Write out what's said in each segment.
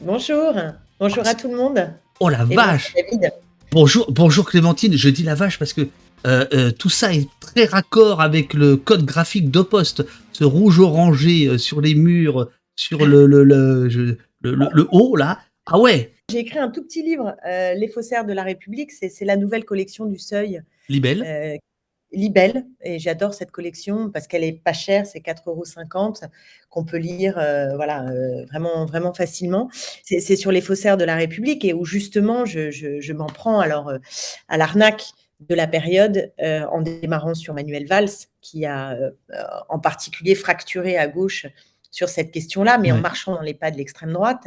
Bonjour, bonjour à tout le monde. Oh la Et vache bonjour David. Bonjour, bonjour Clémentine, je dis la vache parce que euh, euh, tout ça est très raccord avec le code graphique d'Opost, ce rouge orangé euh, sur les murs, sur le, le, le, je- le, le- le haut là. Ah ouais, J'ai écrit un tout petit livre, euh, Les faussaires de la République, c'est c'est la nouvelle collection du Seuil, libelle. Libelle, et j'adore cette collection parce qu'elle est pas chère, c'est 4,50 euros, qu'on peut lire euh, voilà, euh, vraiment, vraiment facilement. C'est sur les faussaires de la République et où justement je, je- je m'en prends alors euh, à l'arnaque de la période en démarrant sur Manuel Valls, qui a en particulier fracturé à gauche sur cette question-là, mais en marchant dans les pas de l'extrême droite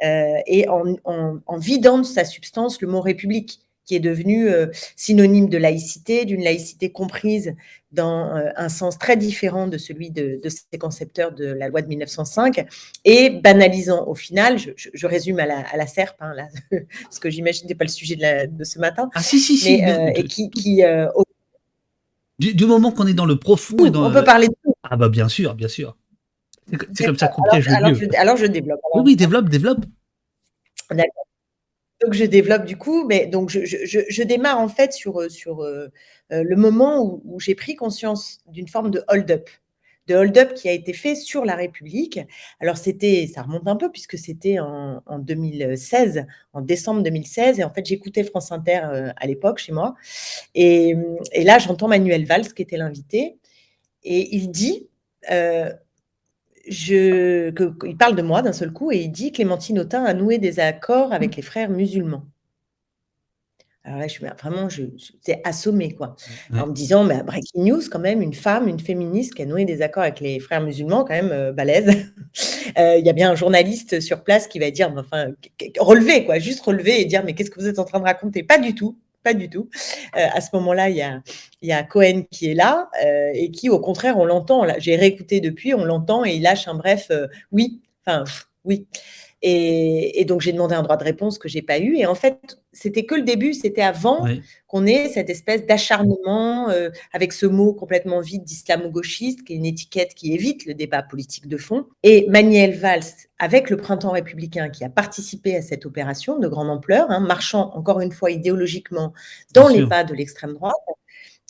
et en, en- en vidant de sa substance le mot République, qui est devenu euh, synonyme de laïcité, d'une laïcité comprise dans euh, un sens très différent de celui de, de ses concepteurs de la loi de 1905, et banalisant au final, je, je- je résume à la, à la serpe, hein, là, parce que j'imagine que ce n'est pas le sujet de, la- de ce matin, Ah si, si, si. mais, euh, et qui, qui, euh, au- du, du moment qu'on est dans le profond et dans... on peut parler de tout. Ah bah bien sûr, bien sûr. C'est co- c'est comme ça qu'on piège le Alors, mieux. je, alors je développe. Oui, oui, développe, développe. D'accord. Donc je développe du coup, mais donc je, je- je- démarre en fait sur, euh, sur euh, euh, le moment où, j'ai pris conscience d'une forme de hold-up, de hold-up qui a été fait sur la République. Alors c'était, ça remonte un peu puisque c'était en, en 2016, en décembre 2016, et en fait j'écoutais France Inter à l'époque chez moi, et, et là j'entends Manuel Valls qui était l'invité, et il dit, je, que- que- il parle de moi d'un seul coup et il dit Clémentine Autain a noué des accords avec les frères musulmans. Alors là, je suis vraiment, j'étais assommée, quoi. Ouais. En me disant, mais breaking news, quand même, une femme, une féministe qui a noué des accords avec les frères musulmans, quand même, euh, balèze. Euh, Il y a bien un journaliste sur place qui va dire, mais enfin, relever, quoi, juste relever et dire, mais qu'est-ce que vous êtes en train de raconter? Pas du tout, pas du tout. Euh, à ce moment-là, il y a, Cohen qui est là euh, et qui, au contraire, on l'entend. J'ai réécouté depuis, on l'entend et il lâche un bref euh, oui, enfin, oui. Et, et donc, j'ai demandé un droit de réponse que j'ai pas eu. Et en fait, c'était que le début, c'était avant qu'on ait cette espèce d'acharnement euh, avec ce mot complètement vide d'islamo-gauchiste, qui est une étiquette qui évite le débat politique de fond. Et Manuel Valls, avec le printemps républicain, qui a participé à cette opération de grande ampleur, hein, marchant encore une fois idéologiquement dans Bien les sûr. pas de l'extrême droite,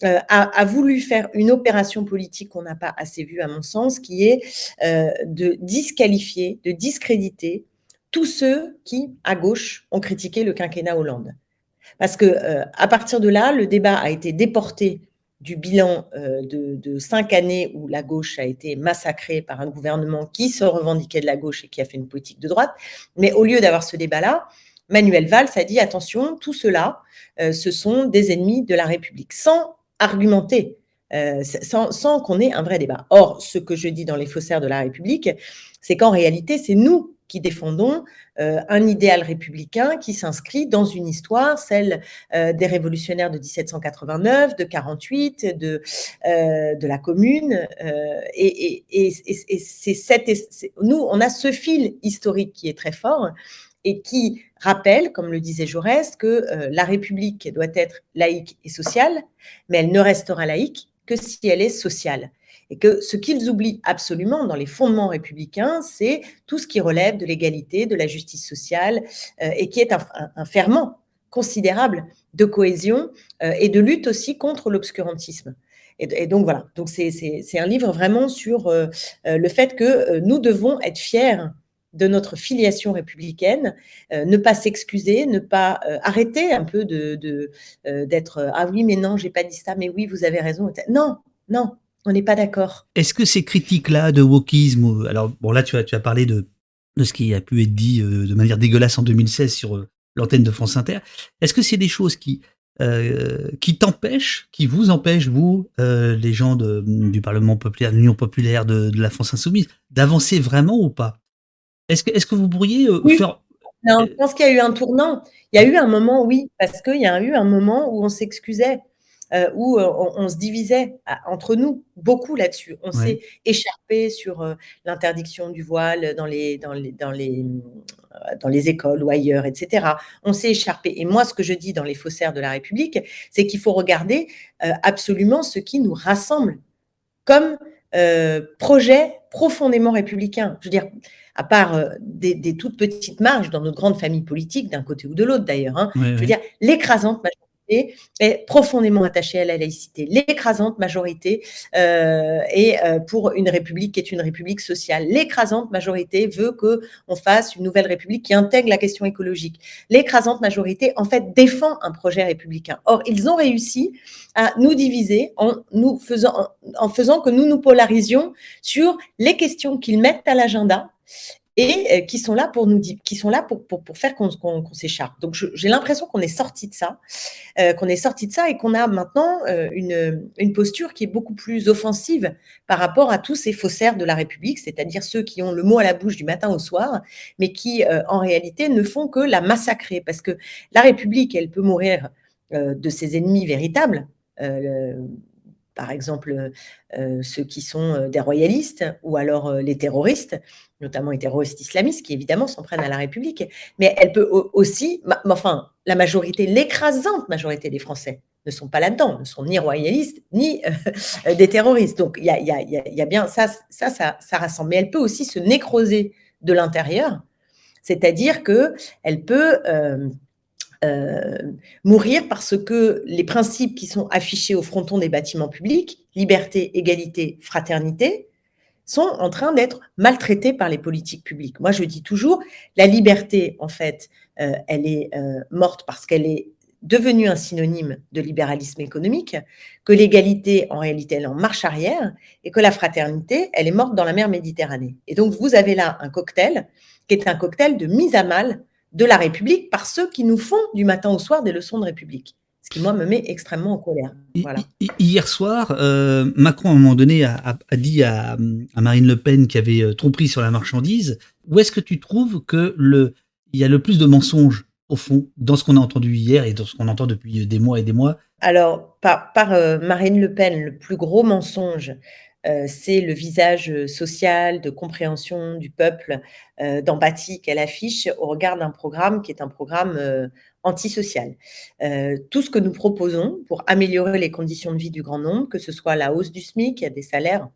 euh, a, a voulu faire une opération politique qu'on n'a pas assez vue à mon sens, qui est euh, de disqualifier, de discréditer tous ceux qui, à gauche, ont critiqué le quinquennat Hollande. Parce que euh, à partir de là, le débat a été déporté du bilan euh, de, cinq années où la gauche a été massacrée par un gouvernement qui se revendiquait de la gauche et qui a fait une politique de droite. Mais au lieu d'avoir ce débat-là, Manuel Valls a dit attention, tout cela, euh, ce sont des ennemis de la République, sans argumenter, euh, sans, sans qu'on ait un vrai débat. Or, ce que je dis dans les faussaires de la République, c'est qu'en réalité, c'est nous qui défendons euh, un idéal républicain qui s'inscrit dans une histoire, celle euh, des révolutionnaires de 1789, de 48, de, euh, de la Commune. et et- et- et- c'est cette, nous, on a ce fil historique qui est très fort et qui rappelle, comme le disait Jaurès, que la République doit être laïque et sociale, mais elle ne restera laïque que si elle est sociale. Et que ce qu'ils oublient absolument dans les fondements républicains, c'est tout ce qui relève de l'égalité, de la justice sociale, euh, et qui est un, ferment considérable de cohésion euh, et de lutte aussi contre l'obscurantisme. Et, donc voilà, donc c'est- un livre vraiment sur euh, le fait que nous devons être fiers de notre filiation républicaine, ne pas s'excuser, ne pas arrêter un peu de d'être ah oui mais non j'ai pas dit ça, mais oui vous avez raison. Non, non, on n'est pas d'accord. Est-ce que ces critiques-là de wokisme, ou- alors bon là tu as, tu as parlé de, de ce qui a pu être dit euh, de manière dégueulasse en 2016 sur euh, l'antenne de France Inter, est-ce que c'est des choses qui, euh, qui t'empêchent, qui vous empêchent, vous, euh, les gens de, du Parlement populaire, de l'Union populaire de, de la France insoumise, d'avancer vraiment ou pas? Est-ce que, est que vous pourriez euh, Oui. faire... Non, je pense qu'il y a eu un tournant. Il y a eu un moment, oui, parce qu'il y a eu un moment où on s'excusait, euh, où euh, on, on se divisait entre nous beaucoup là-dessus. On Ouais. s'est écharpé sur euh, l'interdiction du voile dans les, dans les, dans les, dans les écoles ou ailleurs, etc. On s'est écharpé. Et moi, ce que je dis dans les faussaires de la République, c'est qu'il faut regarder euh, absolument ce qui nous rassemble comme euh, projet profondément républicain. Je veux dire, à part euh, des, toutes petites marges dans notre grande famille politique, d'un côté ou de l'autre d'ailleurs, hein, je veux dire, l'écrasante majorité est profondément attachée à la laïcité. L'écrasante majorité euh, est euh, pour une république qui est une république sociale. L'écrasante majorité veut que on fasse une nouvelle république qui intègre la question écologique. L'écrasante majorité, en fait, défend un projet républicain. Or, ils ont réussi à nous diviser en faisant, en faisant que nous nous polarisions sur les questions qu'ils mettent à l'agenda et euh, qui sont là pour nous qui sont là pour, pour, pour faire qu'on s'écharpe. Donc j'ai l'impression qu'on est sorti de ça, euh, qu'on est sorti de ça et qu'on a maintenant euh, une, une, posture qui est beaucoup plus offensive par rapport à tous ces faussaires de la République, c'est-à-dire ceux qui ont le mot à la bouche du matin au soir, mais qui en réalité ne font que la massacrer, parce que la République, elle peut mourir de ses ennemis véritables par exemple euh, ceux qui sont euh, des royalistes ou alors euh, les terroristes, notamment les terroristes islamistes qui évidemment s'en prennent à la République. Mais elle peut aussi, enfin, la majorité, l'écrasante majorité des Français ne sont pas là-dedans, ne sont ni royalistes ni des terroristes. Donc il y y a, bien ça, ça, ça, ça rassemble. Mais elle peut aussi se nécroser de l'intérieur, c'est-à-dire que elle peut euh, mourir parce que les principes qui sont affichés au fronton des bâtiments publics, liberté, égalité, fraternité, sont en train d'être maltraités par les politiques publiques. Moi, je dis toujours, la liberté, en fait, euh, elle est euh, morte parce qu'elle est devenue un synonyme de libéralisme économique, que l'égalité, en réalité, elle est en marche arrière, et que la fraternité, elle est morte dans la mer Méditerranée. Et donc, vous avez là un cocktail qui est un cocktail de mise à mal de la République par ceux qui nous font du matin au soir des leçons de République. Ce qui, moi, me met extrêmement en colère. Hier soir, euh, Macron, à un moment donné, a, dit à, Marine Le Pen qui avait euh, tromperie sur la marchandise. Où est-ce que tu trouves que le, il y a le plus de mensonges, au fond, dans ce qu'on a entendu hier et dans ce qu'on entend depuis des mois et des mois? Alors, par, euh, Marine Le Pen, le plus gros mensonge, euh, c'est le visage euh, social, de compréhension du peuple, euh, d'empathie qu'elle affiche au regard d'un programme qui est un programme antisocial. tout ce que nous proposons pour améliorer les conditions de vie du grand nombre, que ce soit la hausse du SMIC, il y a des salaires,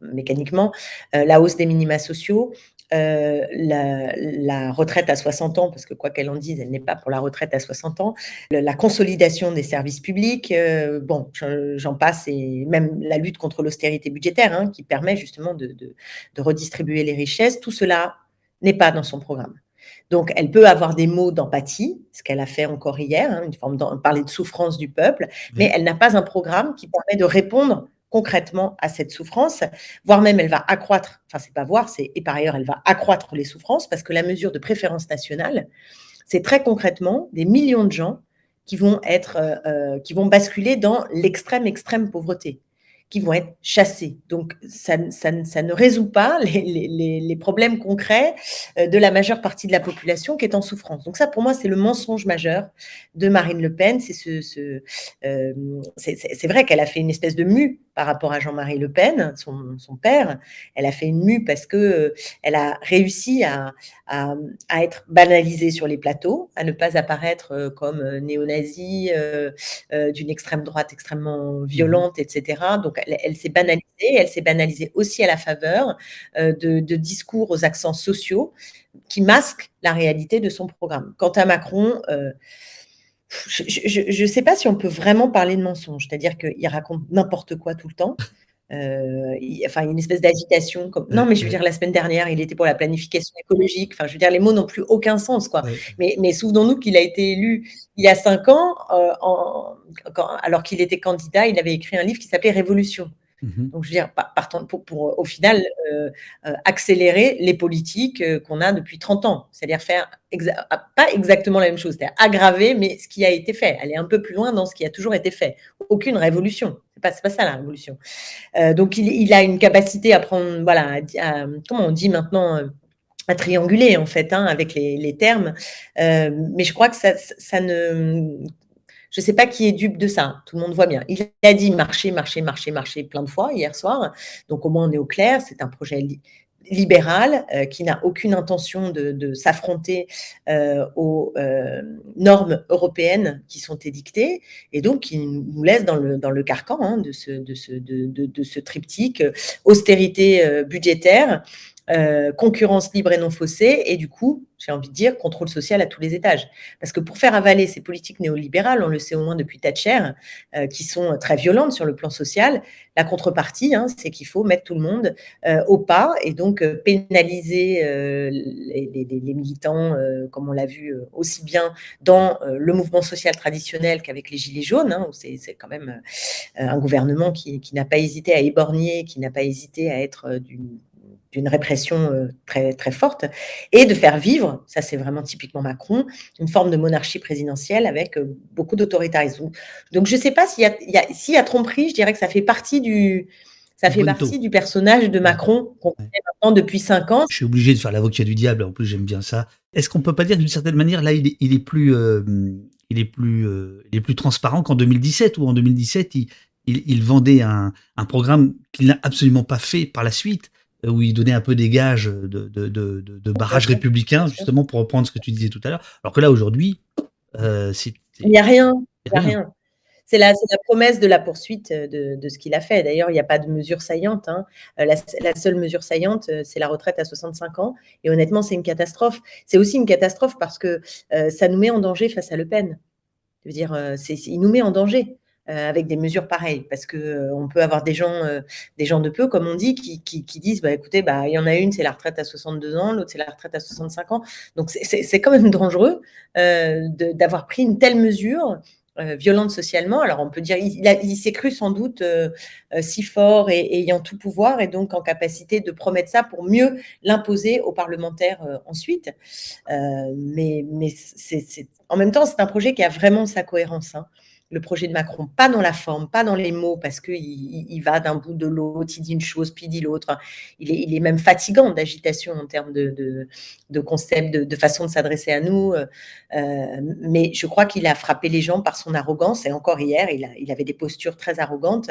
mécaniquement, la hausse des minima sociaux, euh, la, retraite à 60 ans, parce que quoi qu'elle en dise, elle n'est pas pour la retraite à 60 ans, la consolidation des services publics, euh, bon, j'en passe, et même la lutte contre l'austérité budgétaire, hein, qui permet justement de, redistribuer les richesses, tout cela n'est pas dans son programme. Donc, elle peut avoir des mots d'empathie, ce qu'elle a fait encore hier, hein, une forme de parler de souffrance du peuple, mais elle n'a pas un programme qui permet de répondre concrètement à cette souffrance, voire même elle va accroître, enfin c'est pas voir, et par ailleurs elle va accroître les souffrances parce que la mesure de préférence nationale, c'est très concrètement des millions de gens qui vont être, euh, euh, basculer dans l'extrême extrême pauvreté qui vont être chassés. Donc, ça, ne résout pas les, problèmes concrets euh, de la majeure partie de la population qui est en souffrance. Donc ça, pour moi, c'est le mensonge majeur de Marine Le Pen. C'est ce, ce c'est vrai qu'elle a fait une espèce de mue par rapport à Jean-Marie Le Pen, son, père. Elle a fait une mue parce que euh, elle a réussi à, être banalisée sur les plateaux, à ne pas apparaître euh, comme néo-nazie, euh, d'une extrême droite extrêmement violente, etc. Donc elle, s'est banalisée. Elle s'est banalisée aussi à la faveur de, discours aux accents sociaux qui masquent la réalité de son programme. Quant à Macron, je ne sais pas si on peut vraiment parler de mensonge, c'est-à-dire qu'il raconte n'importe quoi tout le temps. Euh, enfin, il y a une espèce d'agitation. Comme... Non, mais je veux dire, la semaine dernière, il était pour la planification écologique. Enfin, je veux dire, les mots n'ont plus aucun sens, quoi. Mais, mais souvenons-nous qu'il a été élu il y a cinq ans, en... alors qu'il était candidat, il avait écrit un livre qui s'appelait Révolution. Mmh Donc, je veux dire, pour, au final euh, euh, accélérer les politiques euh, qu'on a depuis 30 ans, c'est-à-dire faire ah, pas exactement la même chose, c'est-à-dire aggraver, mais ce qui a été fait, aller un peu plus loin dans ce qui a toujours été fait. Aucune révolution, c'est pas, pas ça la révolution. donc, il, a une capacité à prendre, voilà, comment on dit maintenant à trianguler en fait hein, avec les, termes, mais je crois que ça ne je ne sais pas qui est dupe de ça. Tout le monde voit bien. Il a dit marcher, marcher, marcher, marcher plein de fois hier soir. Donc au moins on est au clair. C'est un projet libéral qui n'a aucune intention de, s'affronter aux normes européennes qui sont édictées et donc qui nous laisse dans le, carcan hein, de, ce, de, ce triptyque austérité budgétaire, euh, concurrence libre et non faussée, et du coup, j'ai envie de dire, contrôle social à tous les étages. Parce que pour faire avaler ces politiques néolibérales, on le sait au moins depuis Thatcher, euh, qui sont très violentes sur le plan social, la contrepartie, hein, c'est qu'il faut mettre tout le monde euh, au pas et donc pénaliser les, militants, comme on l'a vu aussi bien dans le mouvement social traditionnel qu'avec les Gilets jaunes, hein, où c'est quand même un gouvernement qui, qui n'a pas hésité à éborgner, qui n'a pas hésité à être d'une d'une répression euh, très, très forte, et de faire vivre, ça c'est vraiment typiquement Macron, une forme de monarchie présidentielle avec euh, beaucoup d'autoritarisme. Donc je ne sais pas s'il y, a, y a tromperie, je dirais que ça fait partie du, ça fait partie du personnage de Macron qu'on connaît maintenant depuis cinq ans. Je suis obligé de faire l'avocat du diable, en plus j'aime bien ça. Est-ce qu'on peut pas dire d'une certaine manière, là, il est, il est plus, euh, il est plus, il est plus transparent qu'en 2017, ou en 2017, il, il, vendait un, un programme qu'il n'a absolument pas fait par la suite où il donnait un peu des gages de, de, de, de barrage républicain, justement, pour reprendre ce que tu disais tout à l'heure. Alors que là, aujourd'hui, euh, c'est. Il n'y a rien. Il n'y a rien. C'est la, la, promesse de la poursuite de, de ce qu'il a fait. D'ailleurs, il n'y a pas de mesure saillante. Hein. Euh, la, la, seule mesure saillante, euh, c'est la retraite à 65 ans. Et honnêtement, c'est une catastrophe. C'est aussi une catastrophe parce que ça nous met en danger face à Le Pen. Je veux dire, il nous met en danger. Euh, avec des mesures pareilles, parce que euh, on peut avoir des gens, euh, des gens de peu, comme on dit, qui, disent, bah écoutez, bah il y en a une, c'est la retraite à 62 ans, l'autre c'est la retraite à 65 ans. Donc c'est quand même dangereux d'avoir pris une telle mesure. violente socialement. Alors on peut dire, il, il s'est cru sans doute si fort et, ayant tout pouvoir et donc en capacité de promettre ça pour mieux l'imposer aux parlementaires ensuite. mais mais c'est en même temps, c'est un projet qui a vraiment sa cohérence. Hein le projet de Macron, pas dans la forme, pas dans les mots, parce qu'il il, va d'un bout de l'autre, il dit une chose, puis il dit l'autre. Il est, même fatigant d'agitation en termes de, de, concept, de, façon de s'adresser à nous. Euh, mais je crois qu'il a frappé les gens par son arrogance, et encore hier, il, avait des postures très arrogantes,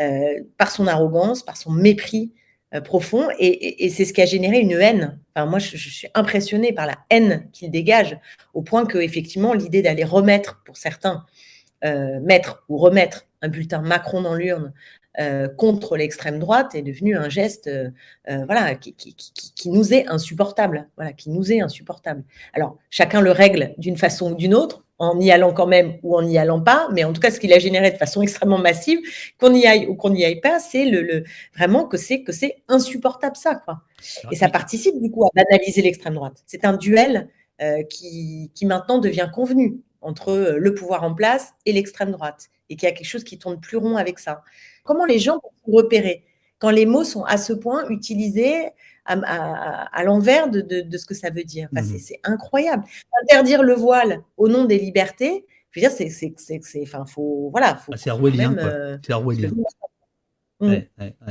euh, par son arrogance, par son mépris euh, profond, et, c'est ce qui a généré une haine. Enfin, moi, je, suis impressionnée par la haine qu'il dégage, au point que, effectivement, l'idée d'aller remettre, pour certains, euh, mettre ou remettre un bulletin Macron dans l'urne euh, contre l'extrême droite est devenu un geste euh, voilà, qui, qui, nous est insupportable. Voilà, qui nous est insupportable. Alors, chacun le règle d'une façon ou d'une autre, en y allant quand même ou en n'y allant pas, mais en tout cas, ce qu'il a généré de façon extrêmement massive, qu'on y aille ou qu'on n'y aille pas, c'est le, vraiment que c'est que c'est insupportable ça, quoi. Et ça participe du coup à banaliser l'extrême droite. C'est un duel qui, qui maintenant devient convenu entre euh, le pouvoir en place et l'extrême droite, et qu'il y a quelque chose qui tourne plus rond avec ça. Comment les gens peuvent repérer quand les mots sont à ce point utilisés à, l'envers de, ce que ça veut dire? Mmh C'est incroyable. Interdire le voile au nom des libertés, je veux dire, c'est, enfin, faut, voilà, faut. Ah, c'est orwellien, euh, C'est orwellien. Mmh.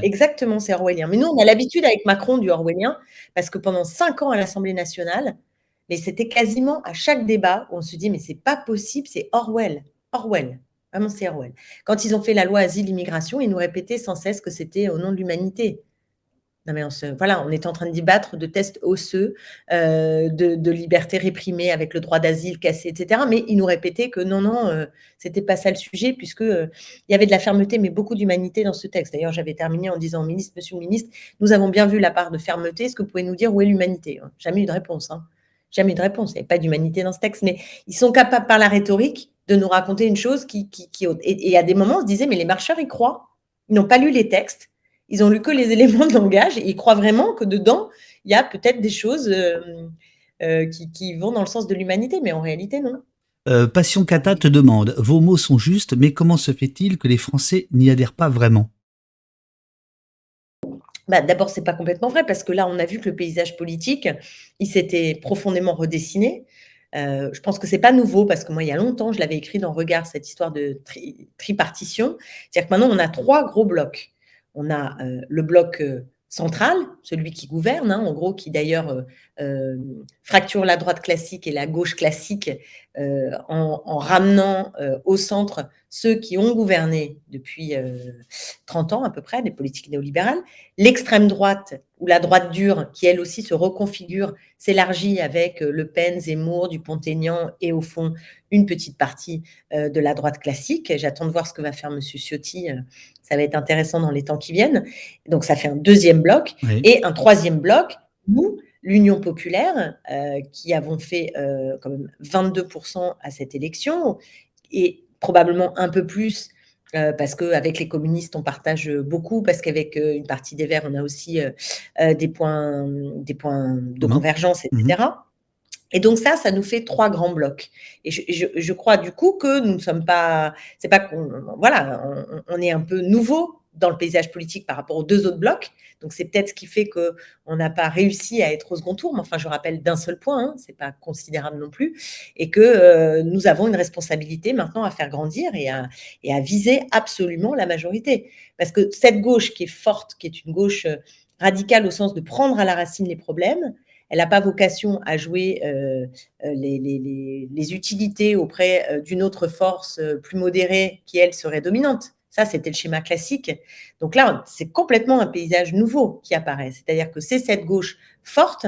Exactement, c'est orwellien. Mais nous, on a l'habitude avec Macron du orwellien, parce que pendant cinq ans à l'Assemblée nationale, mais c'était quasiment à chaque débat où on se dit, mais c'est pas possible, c'est Orwell. Orwell. Vraiment, c'est Orwell. Quand ils ont fait la loi asile-immigration, ils nous répétaient sans cesse que c'était au nom de l'humanité. Non mais on se, voilà, on est en train de débattre de tests osseux, euh, de, liberté réprimée avec le droit d'asile cassé, etc. Mais ils nous répétaient que non, non, euh, c'était pas ça le sujet, puisque euh, y avait de la fermeté, mais beaucoup d'humanité dans ce texte. D'ailleurs, j'avais terminé en disant, ministre, Monsieur le ministre, nous avons bien vu la part de fermeté. Est-ce que vous pouvez nous dire où est l'humanité? Jamais eu de réponse. Hein. Jamais de réponse. Il n'y a pas d'humanité dans ce texte. Mais ils sont capables, par la rhétorique, de nous raconter une chose qui, qui, et, à des moments, on se disait, mais les marcheurs, ils croient. Ils n'ont pas lu les textes. Ils ont lu que les éléments de langage. Et ils croient vraiment que dedans, il y a peut-être des choses euh, euh, qui, vont dans le sens de l'humanité. Mais en réalité, non. Euh, Passion Kata te demande, vos mots sont justes, mais comment se fait-il que les Français n'y adhèrent pas vraiment? Bah, D'abord, c'est pas complètement vrai parce que là, on a vu que le paysage politique, il s'était profondément redessiné. Euh, je pense que c'est pas nouveau parce que moi, il y a longtemps, je l'avais écrit dans Regard cette histoire de tripartition. C'est-à-dire que maintenant, on a trois gros blocs. On a euh, le bloc euh, central, celui qui gouverne, hein, en gros, qui d'ailleurs euh, euh, fracture la droite classique et la gauche classique euh, en, ramenant au centre ceux qui ont gouverné depuis 30 ans à peu près, des politiques néolibérales. L'extrême droite, ou la droite dure, qui elle aussi se reconfigure, s'élargit avec Le Pen, Zemmour, Dupont-Aignan et au fond une petite partie de la droite classique. J'attends de voir ce que va faire M. Ciotti ça va être intéressant dans les temps qui viennent. Donc, ça fait un deuxième bloc. Et un troisième bloc, nous, l'Union populaire, euh, qui avons fait euh, quand même 22% à cette élection, et probablement un peu plus euh, parce qu'avec les communistes, on partage beaucoup, parce qu'avec une partie des Verts, on a aussi des, points, des points de convergence, etc. Et donc ça, ça nous fait trois grands blocs. Et je, crois du coup que nous ne sommes pas, c'est pas qu'on, voilà, on, est un peu nouveau dans le paysage politique par rapport aux deux autres blocs. Donc c'est peut-être ce qui fait que on n'a pas réussi à être au second tour. Mais enfin, je rappelle d'un seul point, hein, c'est pas considérable non plus, et que euh, nous avons une responsabilité maintenant à faire grandir et à, et à viser absolument la majorité. Parce que cette gauche qui est forte, qui est une gauche euh, radicale au sens de prendre à la racine les problèmes, elle n'a pas vocation à jouer euh, euh, les, utilités auprès euh, d'une autre force plus modérée qui, elle, serait dominante. Ça, c'était le schéma classique. Donc là, c'est complètement un paysage nouveau qui apparaît. C'est-à-dire que c'est cette gauche forte,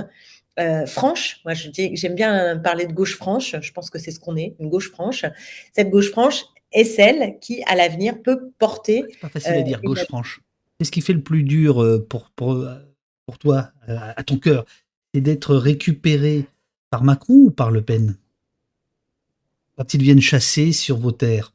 franche. Moi, j'aime bien parler de gauche franche. Je pense que c'est ce qu'on est, une gauche franche. Cette gauche franche est celle qui, à l'avenir, peut porter. C'est pas facile à dire, gauche franche. Qu'est-ce qui fait le plus dur pour, pour, pour toi, à ton cœur? C'est d'être récupéré par Macron ou par Le Pen Quand ils viennent chasser sur vos terres?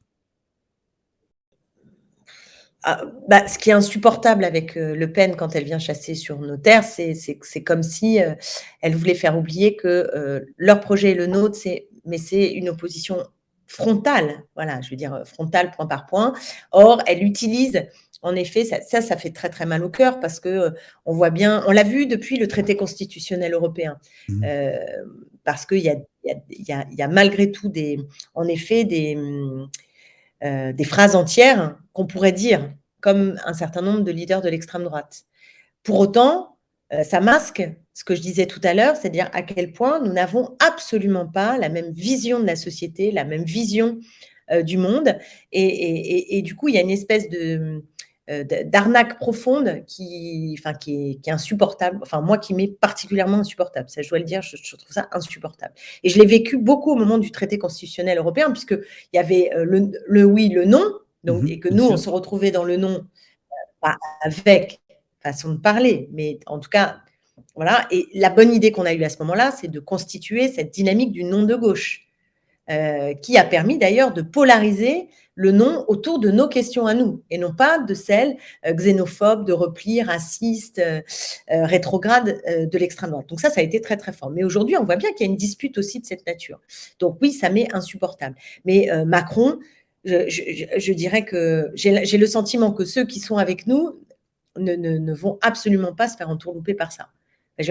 Ah, bah, ce qui est insupportable avec euh, Le Pen quand elle vient chasser sur nos terres, c'est comme si euh, elle voulait faire oublier que euh, leur projet est le nôtre, mais c'est une opposition frontale, voilà, je veux dire frontale point par point. Or, elle utilise en effet, ça, ça, fait très très mal au cœur parce que euh, on voit bien, on l'a vu depuis le traité constitutionnel européen, mmh. euh, parce qu'il y a, y, a, malgré tout des, en effet, des, euh, des phrases entières qu'on pourrait dire comme un certain nombre de leaders de l'extrême droite. Pour autant, ça masque ce que je disais tout à l'heure, c'est-à-dire à quel point nous n'avons absolument pas la même vision de la société, la même vision du monde, et, et, du coup, il y a une espèce de euh, d'arnaque profonde qui, enfin, qui est, insupportable. Enfin, moi, qui m'est particulièrement insupportable. Ça, je dois le dire, je, trouve ça insupportable. Et je l'ai vécu beaucoup au moment du traité constitutionnel européen, puisqu'il y avait euh, le, oui, le non, donc, mmh et que nous, on se retrouvait dans le non, euh, avec façon de parler, mais en tout cas, voilà. Et la bonne idée qu'on a eue à ce moment-là, c'est de constituer cette dynamique du non de gauche, qui a permis d'ailleurs de polariser le nom autour de nos questions à nous et non pas de celles euh, xénophobes, de repli, racistes, euh, euh, rétrogrades de l'extrême droite. Donc ça, ça a été très très fort. Mais aujourd'hui, on voit bien qu'il y a une dispute aussi de cette nature. Donc oui, ça m'est insupportable. Mais Macron, je, dirais que j'ai le sentiment que ceux qui sont avec nous ne, vont absolument pas se faire entourlouper par ça.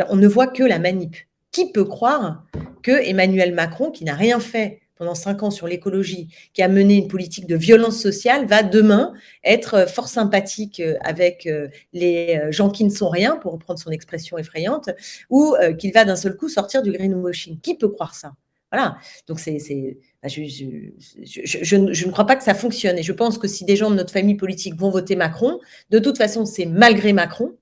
On ne voit que la manip. Qui peut croire que Emmanuel Macron, qui n'a rien fait pendant cinq ans sur l'écologie, qui a mené une politique de violence sociale, va demain être euh, fort sympathique euh, avec euh, les gens qui ne sont rien, pour reprendre son expression effrayante, ou qu'il va d'un seul coup sortir du greenwashing. Qui peut croire ça? Voilà. Donc, c'est, bah, je, ne crois pas que ça fonctionne. Et je pense que si des gens de notre famille politique vont voter Macron, de toute façon, c'est malgré Macron,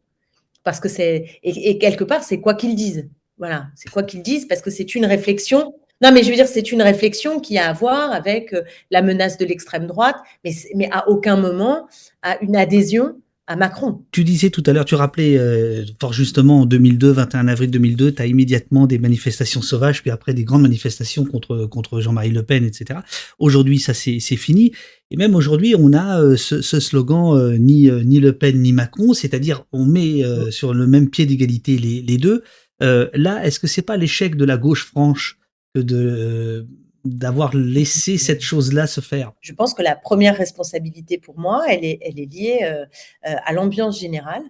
parce que c'est. Et, et quelque part, c'est quoi qu'ils disent. Voilà, c'est quoi qu'ils disent, parce que c'est une réflexion non, mais je veux dire, c'est une réflexion qui a à voir avec euh, la menace de l'extrême droite, mais, mais à aucun moment à une adhésion à Macron. Tu disais tout à l'heure, tu rappelais euh, fort justement en 2002, 21 avril 2002, tu as immédiatement des manifestations sauvages, puis après des grandes manifestations contre, contre Jean-Marie Le Pen, etc. Aujourd'hui, ça c'est fini. Et même aujourd'hui, on a euh, ce, slogan ni, ni Le Pen ni Macron, c'est-à-dire on met sur le même pied d'égalité les, les, deux. là, est-ce que c'est pas l'échec de la gauche franche que de d'avoir laissé cette chose-là se faire Je pense que la première responsabilité pour moi, elle est, elle est liée euh, euh, à l'ambiance générale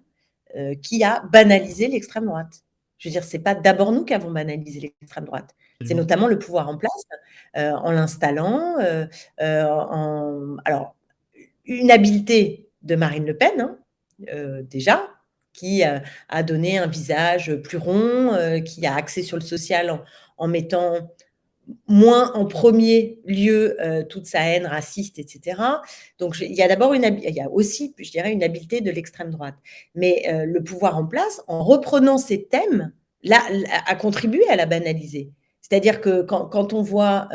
euh, qui a banalisé l'extrême droite. Je veux dire, c'est pas d'abord nous qui avons banalisé l'extrême droite. C'est notamment le pouvoir en place en l'installant. en, alors, une habileté de Marine Le Pen, hein, déjà, qui a donné un visage plus rond, qui a axé sur le social en mettant moins en premier lieu toute sa haine raciste, etc. Donc il y a d'abord une il y a aussi, je dirais, une habileté de l'extrême droite. Mais le pouvoir en place, en reprenant ces thèmes, là, a contribué à la banaliser. C'est-à-dire que quand, on voit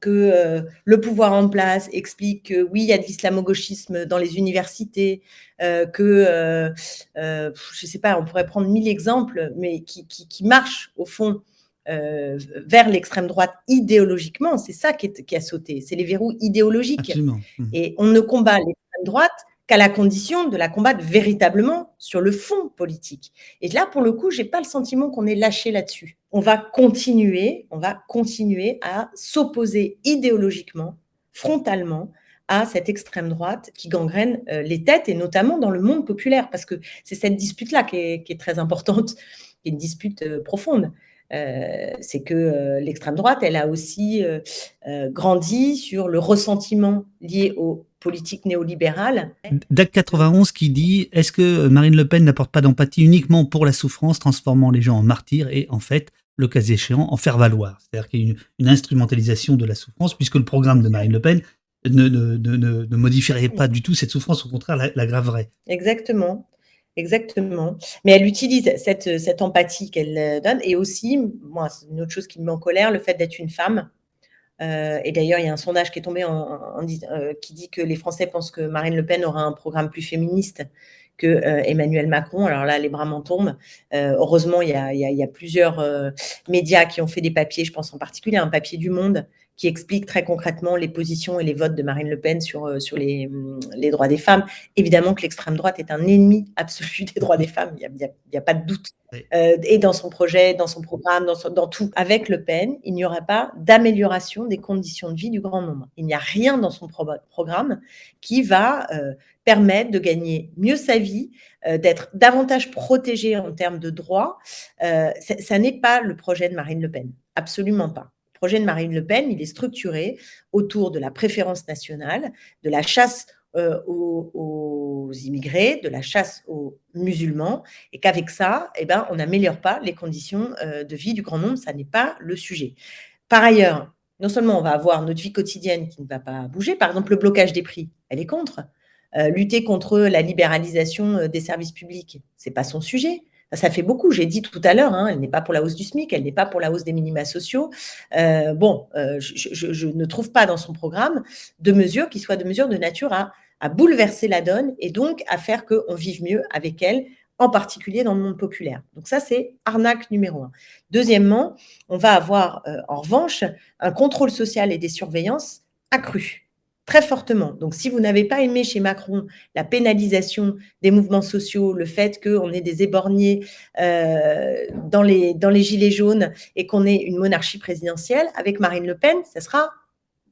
que le pouvoir en place explique que oui, il y a de l'islamo-gauchisme dans les universités, que, je ne sais pas, on pourrait prendre mille exemples, mais qui, qui, qui marchent au fond euh, vers l'extrême droite idéologiquement, c'est ça qui, a sauté, c'est les verrous idéologiques. Mmh. Et on ne combat l'extrême droite qu'à la condition de la combattre véritablement sur le fond politique. Et là, pour le coup, j'ai pas le sentiment qu'on est lâché là-dessus. On va continuer, on va continuer à s'opposer idéologiquement, frontalement, à cette extrême droite qui gangrène euh, les têtes et notamment dans le monde populaire, parce que c'est cette dispute-là qui, est, très importante, qui est une dispute euh, profonde. Euh, c'est que euh, l'extrême droite, elle a aussi euh, grandi sur le ressentiment lié aux politiques néolibérales. DAC 91 qui dit Est-ce que Marine Le Pen n'apporte pas d'empathie uniquement pour la souffrance, transformant les gens en martyrs et en fait, le cas échéant, en faire valoir? C'est-à-dire qu'il y a une, instrumentalisation de la souffrance, puisque le programme de Marine Le Pen ne, ne, modifierait pas du tout cette souffrance, au contraire, la, la graverait. Exactement. Exactement. Mais elle utilise cette, cette empathie qu'elle euh, donne et aussi, moi, c'est une autre chose qui me met en colère, le fait d'être une femme. Euh, et d'ailleurs, il y a un sondage qui est tombé euh, qui dit que les Français pensent que Marine Le Pen aura un programme plus féministe que Emmanuel Macron. Alors là, les bras m'en tombent. heureusement, il y, a, il, y a, plusieurs médias qui ont fait des papiers. Je pense en particulier à un papier du Monde qui explique très concrètement les positions et les votes de Marine Le Pen sur, euh, sur les, hum, les droits des femmes. Évidemment que l'extrême droite est un ennemi absolu des droits des femmes, il n'y a, a, pas de doute. Euh, et dans son projet, dans son programme, dans, dans tout. Avec Le Pen, il n'y aura pas d'amélioration des conditions de vie du grand nombre. Il n'y a rien dans son programme qui va euh, permettre de gagner mieux sa vie, d'être davantage protégé en termes de droits. ça n'est pas le projet de Marine Le Pen, absolument pas. Le projet de Marine Le Pen, il est structuré autour de la préférence nationale, de la chasse euh, aux, immigrés, de la chasse aux musulmans, et qu'avec ça, eh ben, on n'améliore pas les conditions euh, de vie du grand nombre, ça n'est pas le sujet. Par ailleurs, non seulement on va avoir notre vie quotidienne qui ne va pas bouger, par exemple le blocage des prix, elle est contre. Euh, lutter contre la libéralisation des services publics, c'est pas son sujet. Ça fait beaucoup. J'ai dit tout à l'heure, hein, elle n'est pas pour la hausse du SMIC, elle n'est pas pour la hausse des minima sociaux. Euh, bon, euh, je, ne trouve pas dans son programme de mesures qui soient de mesures de nature à, bouleverser la donne et donc à faire qu'on vive mieux avec elle, en particulier dans le monde populaire. Donc ça, c'est arnaque numéro un. Deuxièmement, on va avoir euh, en revanche un contrôle social et des surveillances accrues très fortement. Donc, si vous n'avez pas aimé chez Macron la pénalisation des mouvements sociaux, le fait qu'on ait des éborgnés euh, dans, les, gilets jaunes et qu'on ait une monarchie présidentielle, avec Marine Le Pen, ça sera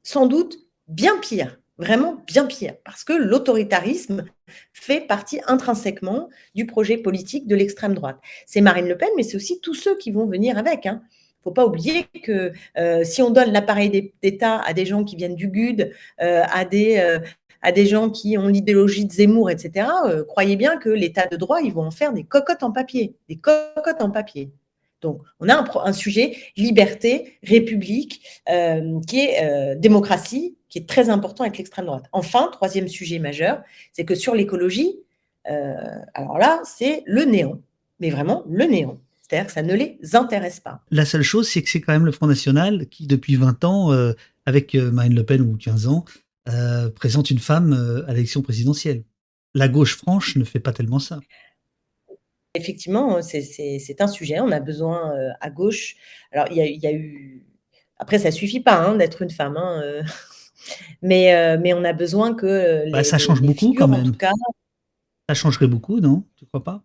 sans doute bien pire, vraiment bien pire, parce que l'autoritarisme fait partie intrinsèquement du projet politique de l'extrême droite. C'est Marine Le Pen, mais c'est aussi tous ceux qui vont venir avec. Hein faut pas oublier que euh, si on donne l'appareil d'État à des gens qui viennent du GUD, euh, à, des, euh, à des gens qui ont l'idéologie de Zemmour, etc., croyez bien que l'État de droit, ils vont en faire des cocottes en papier, des cocottes en papier. Donc, on a un, un sujet liberté, république, qui est démocratie, qui est très important avec l'extrême droite. Enfin, troisième sujet majeur, c'est que sur l'écologie, alors là, c'est le néant, mais vraiment le néant. C'est-à-dire que ça ne les intéresse pas. La seule chose, c'est que c'est quand même le Front National qui, depuis 20 ans, euh, avec euh, Marine Le Pen ou 15 ans, euh, présente une femme à l'élection présidentielle. La gauche franche ne fait pas tellement ça. Effectivement, c'est un sujet. On a besoin à gauche. Alors, il y, a eu. Après, ça suffit pas hein, d'être une femme. Hein, mais, mais on a besoin que. Bah, ça change beaucoup quand même. ça changerait beaucoup, non? Tu crois pas?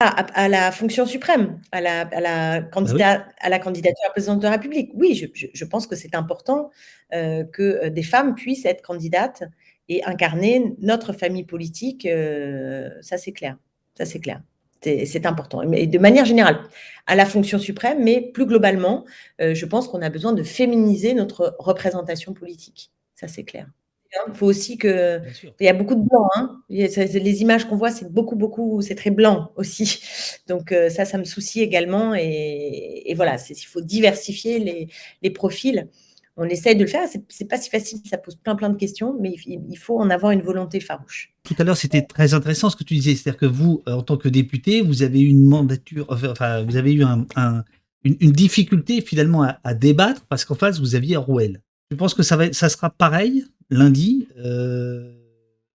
À, la fonction suprême, à la, à la, bah candidat, à la candidature à la présidence de la République. Oui, je, je, pense que c'est important euh, que euh, des femmes puissent être candidates et incarner notre famille politique. Euh, ça, c'est clair. Ça, c'est clair. C'est important. Mais de manière générale, à la fonction suprême, mais plus globalement, je pense qu'on a besoin de féminiser notre représentation politique. Ça, c'est clair. Hein. Il faut aussi que il y a beaucoup de blanc, hein. les images qu'on voit, c'est beaucoup, beaucoup c'est très blanc aussi. Donc euh, ça, ça me soucie également et voilà, il faut diversifier les profils. On essaye de le faire, c'est pas si facile, ça pose plein, plein de questions, mais il faut en avoir une volonté farouche. Tout à l'heure, c'était très intéressant ce que tu disais, c'est-à-dire que vous, en tant que député, vous avez eu une mandature, enfin, vous avez eu une, difficulté finalement à, débattre parce qu'en face, vous aviez Rouel. Je pense que ça, va, ça sera pareil? Lundi, euh,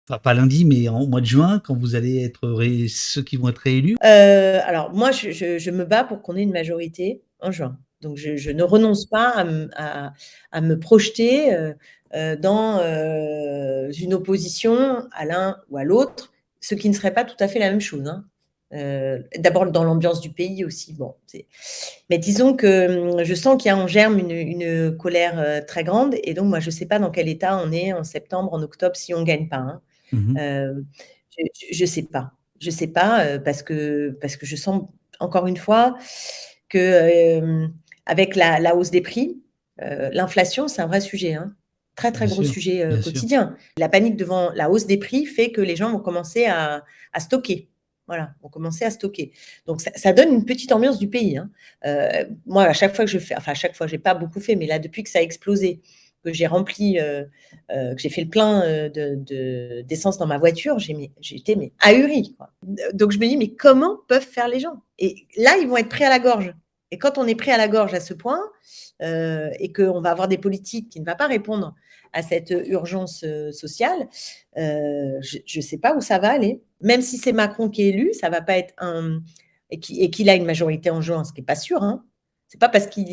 enfin pas lundi, mais en mois de juin, quand vous allez être ceux qui vont être réélus? Euh, alors moi, je, me bats pour qu'on ait une majorité en juin. Donc je, ne renonce pas à, me projeter euh, dans une opposition à l'un ou à l'autre, ce qui ne serait pas tout à fait la même chose. Hein. D'abord dans l'ambiance du pays aussi. Bon, mais disons que hum, je sens qu'il y a en germe une, colère très grande et donc moi je ne sais pas dans quel état on est en septembre, en octobre si on ne gagne pas. Hein. Mmh je ne sais pas. Je ne sais pas parce que, parce que je sens encore une fois que avec la, hausse des prix, l'inflation c'est un vrai sujet. Hein très très gros sujet quotidien. La panique devant la hausse des prix fait que les gens vont commencer à, stocker. Voilà, vont commencer à stocker. Donc ça, donne une petite ambiance du pays. Hein. moi, à chaque fois que je fais, enfin à chaque fois, j'ai pas beaucoup fait, mais là depuis que ça a explosé, que j'ai rempli, que j'ai fait le plein de, d'essence dans ma voiture, j'ai, été mais ahuri. Donc je me dis mais comment peuvent faire les gens? Et là, ils vont être pris à la gorge. Et quand on est pris à la gorge à ce point, euh, et qu'on va avoir des politiques qui ne vont pas répondre à cette urgence euh, sociale, euh, je ne sais pas où ça va aller. Même si c'est Macron qui est élu, ça va pas être un et qu'il a une majorité en juin, ce qui n'est pas sûr. Hein. C'est pas parce qu'il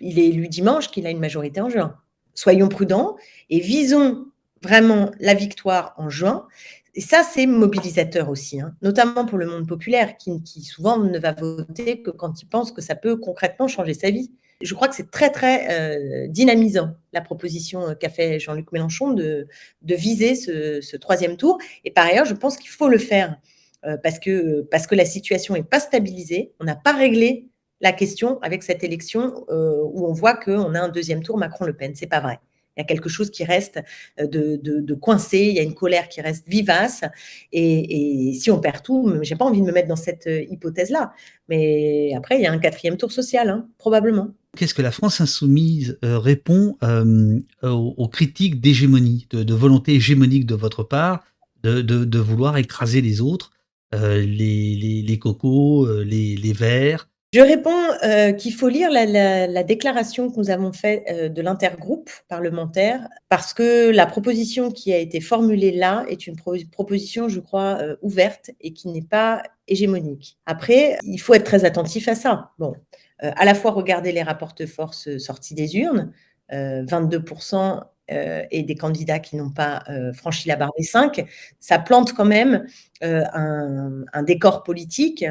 il est élu dimanche qu'il a une majorité en juin. Soyons prudents et visons vraiment la victoire en juin. Et ça, c'est mobilisateur aussi, hein, notamment pour le monde populaire, qui, qui, souvent ne va voter que quand il pense que ça peut concrètement changer sa vie je crois que c'est très, très euh, dynamisant, la proposition euh, qu'a fait Jean-Luc Mélenchon de, viser ce, troisième tour. Et par ailleurs, je pense qu'il faut le faire euh, parce, que, parce que la situation n'est pas stabilisée. On n'a pas réglé la question avec cette élection où on voit qu'on a un deuxième tour Macron-Le Pen. C'est pas vrai. Il y a quelque chose qui reste de, coincé, il y a une colère qui reste vivace. Et, et si on perd tout, j'ai pas envie de me mettre dans cette hypothèse-là. Mais après, il y a un quatrième tour social, hein, probablement. Qu'est-ce que la France insoumise euh, répond euh, aux, critiques d'hégémonie, de, volonté hégémonique de votre part, de, vouloir écraser les autres, euh, les, cocos, les, verts Je réponds qu'il faut lire la, déclaration que nous avons faite de l'intergroupe parlementaire, parce que la proposition qui a été formulée là est une proposition, je crois, ouverte et qui n'est pas hégémonique. Après, il faut être très attentif à ça. Bon, euh, à la fois regarder les rapports de force euh, sortis des urnes, 22% euh, et des candidats qui n'ont pas franchi la barre des 5, ça plante quand même un, décor politique.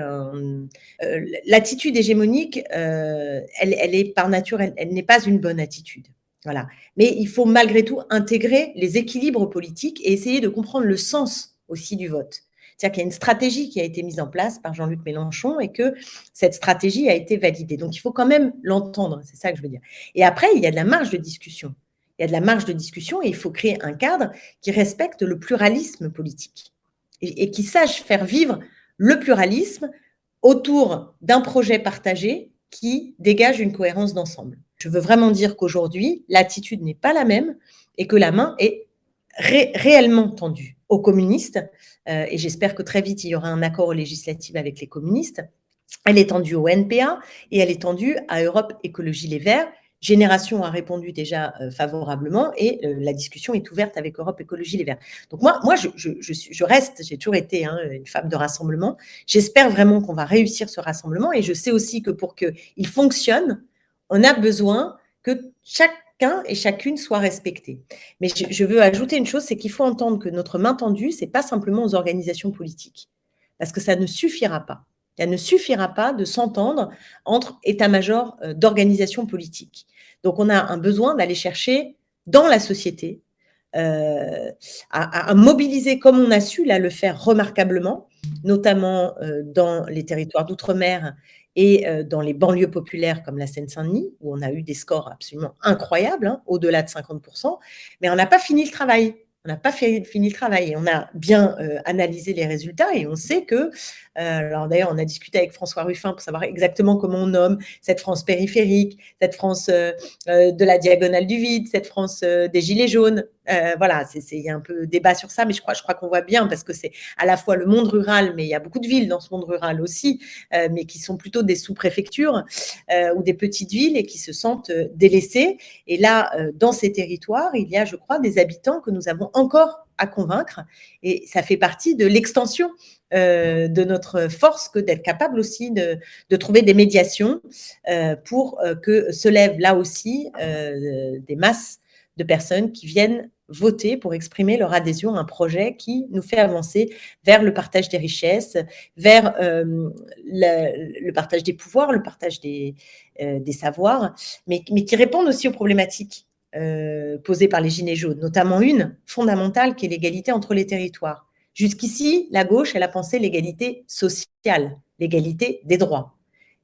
L'attitude hégémonique, elle, est par nature, elle, n'est pas une bonne attitude. Voilà. Mais il faut malgré tout intégrer les équilibres politiques et essayer de comprendre le sens aussi du vote. C'est-à-dire qu'il y a une stratégie qui a été mise en place par Jean-Luc Mélenchon et que cette stratégie a été validée. Donc, il faut quand même l'entendre, c'est ça que je veux dire. Et après, il y a de la marge de discussion. Il y a de la marge de discussion et il faut créer un cadre qui respecte le pluralisme politique et, qui sache faire vivre le pluralisme autour d'un projet partagé qui dégage une cohérence d'ensemble. Je veux vraiment dire qu'aujourd'hui, l'attitude n'est pas la même et que la main est réellement tendue aux communistes, euh, et j'espère que très vite il y aura un accord législatif avec les communistes. Elle est tendue au NPA et elle est tendue à Europe Écologie Les Verts. Génération a répondu déjà euh, favorablement et euh, la discussion est ouverte avec Europe Écologie Les Verts. Donc moi, moi je, reste, j'ai toujours été hein, une femme de rassemblement. J'espère vraiment qu'on va réussir ce rassemblement et je sais aussi que pour qu'il fonctionne, on a besoin que chaque et chacune soit respectée. Mais je, veux ajouter une chose, c'est qu'il faut entendre que notre main tendue, c'est pas simplement aux organisations politiques, parce que ça ne suffira pas. Il ne suffira pas de s'entendre entre états-majors euh, d'organisations politiques. Donc on a un besoin d'aller chercher dans la société à, mobiliser comme on a su là le faire remarquablement, notamment dans les territoires d'outre-mer et dans les banlieues populaires comme la Seine-Saint-Denis, où on a eu des scores absolument incroyables, hein, au-delà de 50%, mais on n'a pas fini le travail on n'a pas fini le travail. On a bien euh, analysé les résultats et on sait que, euh, alors d'ailleurs, on a discuté avec François Ruffin pour savoir exactement comment on nomme cette France périphérique, cette France euh, de la diagonale du vide, cette France des gilets jaunes. Voilà, il y a un peu débat sur ça, mais je crois, je crois qu'on voit bien parce que c'est à la fois le monde rural, mais il y a beaucoup de villes dans ce monde rural aussi, mais qui sont plutôt des sous-préfectures ou des petites villes et qui se sentent délaissées. Et là, dans ces territoires, il y a, je crois, des habitants que nous avons encore à convaincre. Et ça fait partie de l'extension euh, de notre force que d'être capable aussi de, trouver des médiations euh, pour euh, que se lèvent là aussi des masses de personnes qui viennent voter pour exprimer leur adhésion à un projet qui nous fait avancer vers le partage des richesses, vers le, partage des pouvoirs, le partage des, des savoirs, mais, mais qui répondent aussi aux problématiques euh, posées par les Gilets jaunes, notamment une fondamentale qui est l'égalité entre les territoires. Jusqu'ici, la gauche, elle a pensé l'égalité sociale, l'égalité des droits.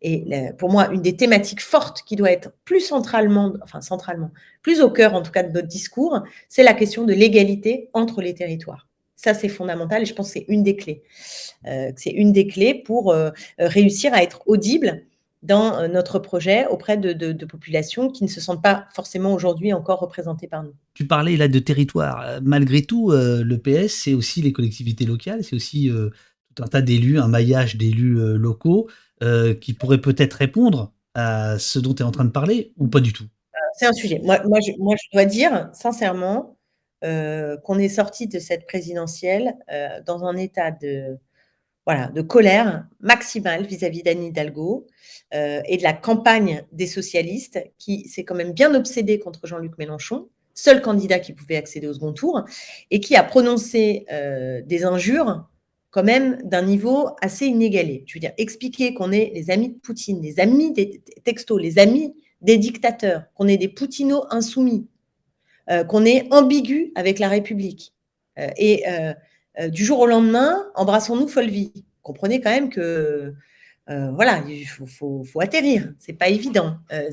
Et pour moi, une des thématiques fortes qui doit être plus centralement, enfin centralement, plus au cœur en tout cas de notre discours, c'est la question de l'égalité entre les territoires. Ça, c'est fondamental et je pense que c'est une des clés. Euh, c'est une des clés pour euh, réussir à être audible dans euh, notre projet auprès de, populations qui ne se sentent pas forcément aujourd'hui encore représentées par nous. Tu parlais là de territoire. Euh, malgré tout, euh, le PS, c'est aussi les collectivités locales, c'est aussi tout un tas d'élus, un maillage d'élus locaux qui pourraient peut-être répondre à ce dont tu es en train de parler ou pas du tout? C'est un sujet. Moi, moi, je, moi, je dois dire sincèrement qu'on est sorti de cette présidentielle dans un état de, voilà, de colère maximale vis-à-vis d'Anne Hidalgo euh, et de la campagne des socialistes qui s'est quand même bien obsédée contre Jean-Luc Mélenchon, seul candidat qui pouvait accéder au second tour, et qui a prononcé euh, des injures quand même d'un niveau assez inégalé. Je veux dire, expliquer qu'on est les amis de Poutine, les amis des textos, les amis des dictateurs, qu'on est des Poutinos insoumis, euh, qu'on est ambigu avec la République. et euh, du jour au lendemain, embrassons-nous folle. Comprenez quand même que euh, voilà, il faut, atterrir. C'est pas évident. Euh,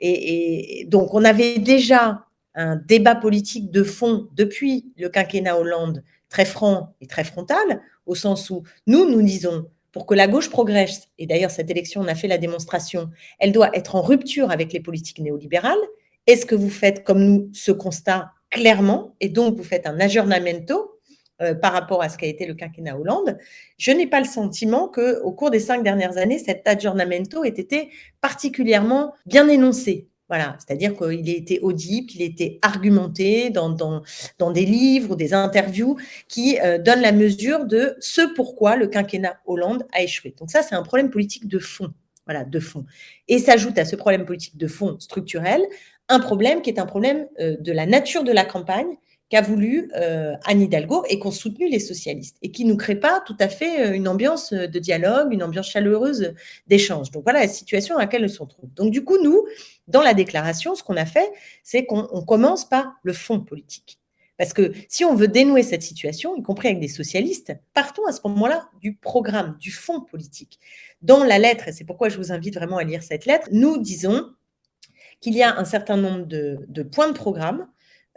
et, donc on avait déjà un débat politique de fond depuis le quinquennat Hollande très franc et très frontal, au sens où nous nous disons pour que la gauche progresse, et d'ailleurs cette élection on a fait la démonstration, elle doit être en rupture avec les politiques néolibérales. Est-ce que vous faites comme nous ce constat clairement et donc vous faites un aggiornamento euh, par rapport à ce qu'a été le quinquennat Hollande, je n'ai pas le sentiment qu'au cours des cinq dernières années, cet aggiornamento ait été particulièrement bien énoncé. Voilà, c'est-à-dire qu'il a été audible, qu'il a été argumenté dans, des livres des interviews qui euh, donnent la mesure de ce pourquoi le quinquennat Hollande a échoué. Donc ça, c'est un problème politique de fond. Voilà. Et s'ajoute à ce problème politique de fond structurel un problème qui est un problème euh, de la nature de la campagne qu'a voulu euh, Anne Hidalgo et qu'ont soutenu les socialistes et qui ne crée pas tout à fait euh, une ambiance de dialogue, une ambiance chaleureuse d'échange. Donc voilà la situation à laquelle elle se trouve. Donc du coup, nous, dans la déclaration, ce qu'on a fait, c'est qu'on commence par le fond politique. Parce que si on veut dénouer cette situation, y compris avec des socialistes, partons à ce moment-là du programme, du fond politique. Dans la lettre, et c'est pourquoi je vous invite vraiment à lire cette lettre, nous disons qu'il y a un certain nombre de points de programme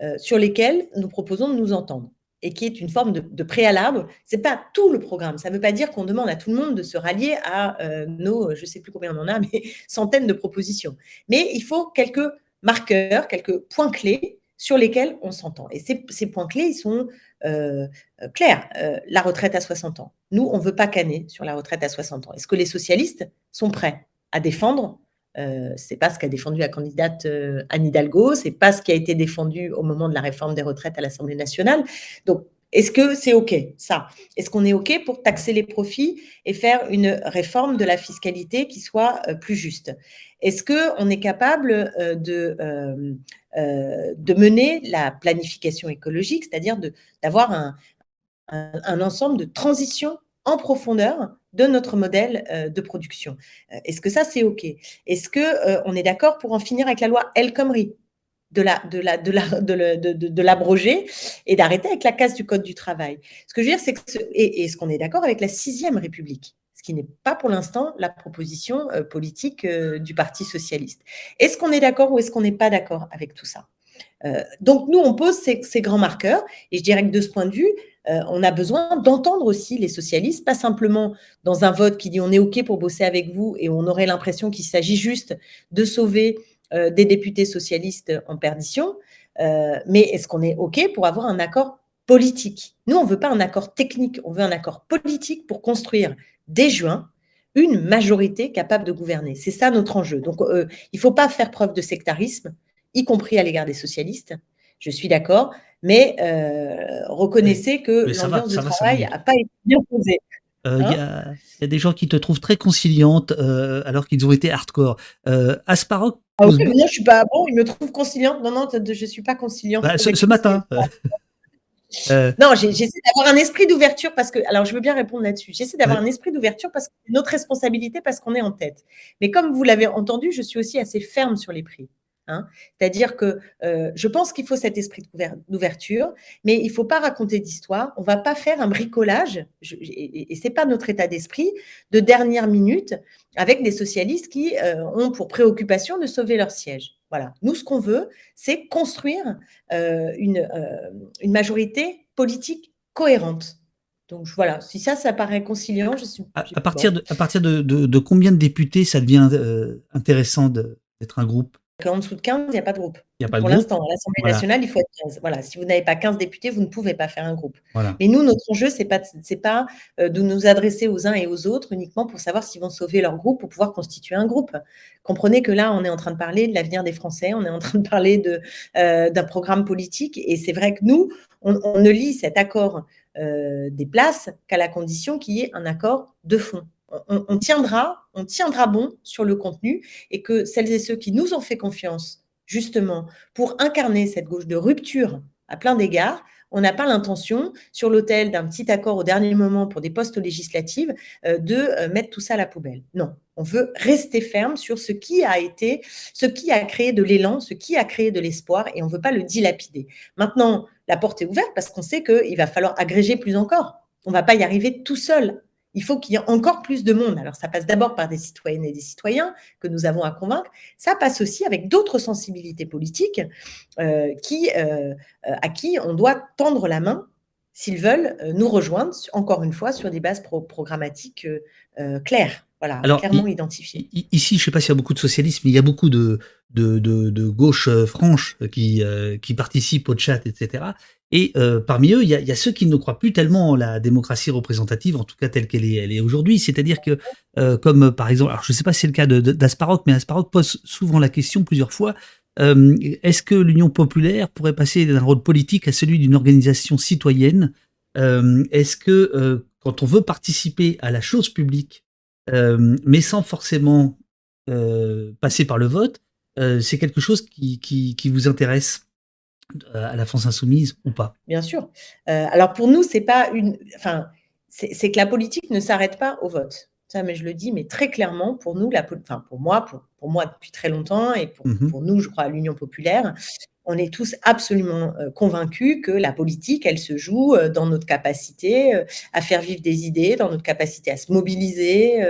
euh, sur lesquels nous proposons de nous entendre et qui est une forme de, préalable. Ce n'est pas tout le programme. Ça ne veut pas dire qu'on demande à tout le monde de se rallier à euh, nos, je ne sais plus combien on en a, mais centaines de propositions. Mais il faut quelques marqueurs, quelques points clés sur lesquels on s'entend. Et ces, points clés, ils sont euh, clairs. la retraite à 60 ans. Nous, on ne veut pas canner sur la retraite à 60 ans. Est-ce que les socialistes sont prêts à défendre euh, c'est pas ce qu'a défendu la candidate euh, Anne Hidalgo, c'est pas ce qui a été défendu au moment de la réforme des retraites à l'Assemblée nationale. Donc, est-ce que c'est OK, ça? Est-ce qu'on est OK pour taxer les profits et faire une réforme de la fiscalité qui soit euh, plus juste? Est-ce qu'on est capable de, de mener la planification écologique, c'est-à-dire d'avoir un, un, ensemble de transitions en profondeur de notre modèle euh, de production. Euh, est-ce que ça, c'est OK? Est-ce qu'on euh, on est d'accord pour en finir avec la loi El Khomri de la, de la, de la, de, de, l'abroger et d'arrêter avec la casse du code du travail? Ce que je veux dire, c'est que et, est-ce qu'on est d'accord avec la sixième République, ce qui n'est pas pour l'instant la proposition politique du Parti socialiste. Est-ce qu'on est d'accord ou est-ce qu'on n'est pas d'accord avec tout ça? Euh, Donc nous, on pose ces, grands marqueurs et je dirais que de ce point de vue, on a besoin d'entendre aussi les socialistes, pas simplement dans un vote qui dit on est OK pour bosser avec vous et on aurait l'impression qu'il s'agit juste de sauver euh, des députés socialistes en perdition, euh, mais est-ce qu'on est OK pour avoir un accord politique? Nous, on ne veut pas un accord technique, on veut un accord politique pour construire dès juin une majorité capable de gouverner. C'est ça notre enjeu. Donc, euh, il ne faut pas faire preuve de sectarisme, y compris à l'égard des socialistes. Je suis d'accord, mais reconnaissez que l'ambiance de travail n'a pas été bien posée. Euh, il hein y, a des gens qui te trouvent très conciliante euh, alors qu'ils ont été hardcore. Euh, Asparok. Ah oui, je suis pas bon. Ils me trouvent conciliante. Non, non, je suis pas conciliante. Bah, ce, matin. Non, j'essaie d'avoir un esprit d'ouverture parce que, alors je veux bien répondre là-dessus. J'essaie d'avoir un esprit d'ouverture parce que c'est notre responsabilité parce qu'on est en tête. Mais comme vous l'avez entendu, je suis aussi assez ferme sur les prix. Hein. C'est-à-dire que euh, je pense qu'il faut cet esprit d'ouverture, mais il ne faut pas raconter d'histoire. On ne va pas faire un bricolage, et, ce n'est pas notre état d'esprit, de dernière minute avec des socialistes qui euh, ont pour préoccupation de sauver leur siège. Voilà. Nous, ce qu'on veut, c'est construire euh, une, une majorité politique cohérente. Donc voilà, si ça, ça paraît conciliant, je suis. À, partir, de, à partir de, de, combien de députés ça devient intéressant d'être un groupe? En dessous de 15, il n'y a pas de groupe. Il a pas Pour l'instant, à l'Assemblée nationale, il faut être 15. Voilà, si vous n'avez pas 15 députés, vous ne pouvez pas faire un groupe. Mais nous, notre enjeu, ce n'est pas, pas euh, de nous adresser aux uns et aux autres uniquement pour savoir s'ils vont sauver leur groupe pour pouvoir constituer un groupe. Comprenez que là, on est en train de parler de l'avenir des Français, on est en train de parler de, euh, d'un programme politique. Et c'est vrai que nous, on, ne lit cet accord euh, des places qu'à la condition qu'il y ait un accord de fond on, tiendra, on tiendra bon sur le contenu et que celles et ceux qui nous ont fait confiance, justement, pour incarner cette gauche de rupture à plein d'égards, on n'a pas l'intention, sur l'autel d'un petit accord au dernier moment pour des postes législatifs, euh, de euh, mettre tout ça à la poubelle. Non, on veut rester ferme sur ce qui a été, ce qui a créé de l'élan, ce qui a créé de l'espoir, et on ne veut pas le dilapider. Maintenant, la porte est ouverte parce qu'on sait qu'il va falloir agréger plus encore. On ne va pas y arriver tout seul il faut qu'il y ait encore plus de monde. Alors, ça passe d'abord par des citoyennes et des citoyens que nous avons à convaincre. Ça passe aussi avec d'autres sensibilités politiques euh, qui, euh, à qui on doit tendre la main s'ils veulent euh, nous rejoindre, encore une fois, sur des bases programmatiques claires. Voilà, clairement identifiées. Ici, je ne sais pas s'il y a beaucoup de socialisme, mais il y a beaucoup de, de, de, gauche franche qui, qui participent au chat, etc. Et euh, parmi eux, il y, a, ceux qui ne croient plus tellement en la démocratie représentative, en tout cas telle qu'elle est, elle est aujourd'hui. C'est-à-dire que, euh, comme euh, par exemple, alors je ne sais pas si c'est le cas d'Asparok, mais Asparok pose souvent la question plusieurs fois est-ce que l'Union populaire pourrait passer d'un rôle politique à celui d'une organisation citoyenne? Est-ce que quand on veut participer à la chose publique, mais sans forcément passer par le vote, c'est quelque chose qui, qui vous intéresse à la France insoumise ou pas? Bien sûr. Euh, alors pour nous, c'est pas une. Enfin, c'est que la politique ne s'arrête pas au vote. Ça, mais je le dis, mais très clairement, pour nous, la, enfin, pour moi, pour, pour moi depuis très longtemps, et pour, mmh pour nous, je crois, à l'Union populaire, on est tous absolument euh, convaincus que la politique, elle se joue euh, dans notre capacité euh, à faire vivre des idées, dans notre capacité à se mobiliser,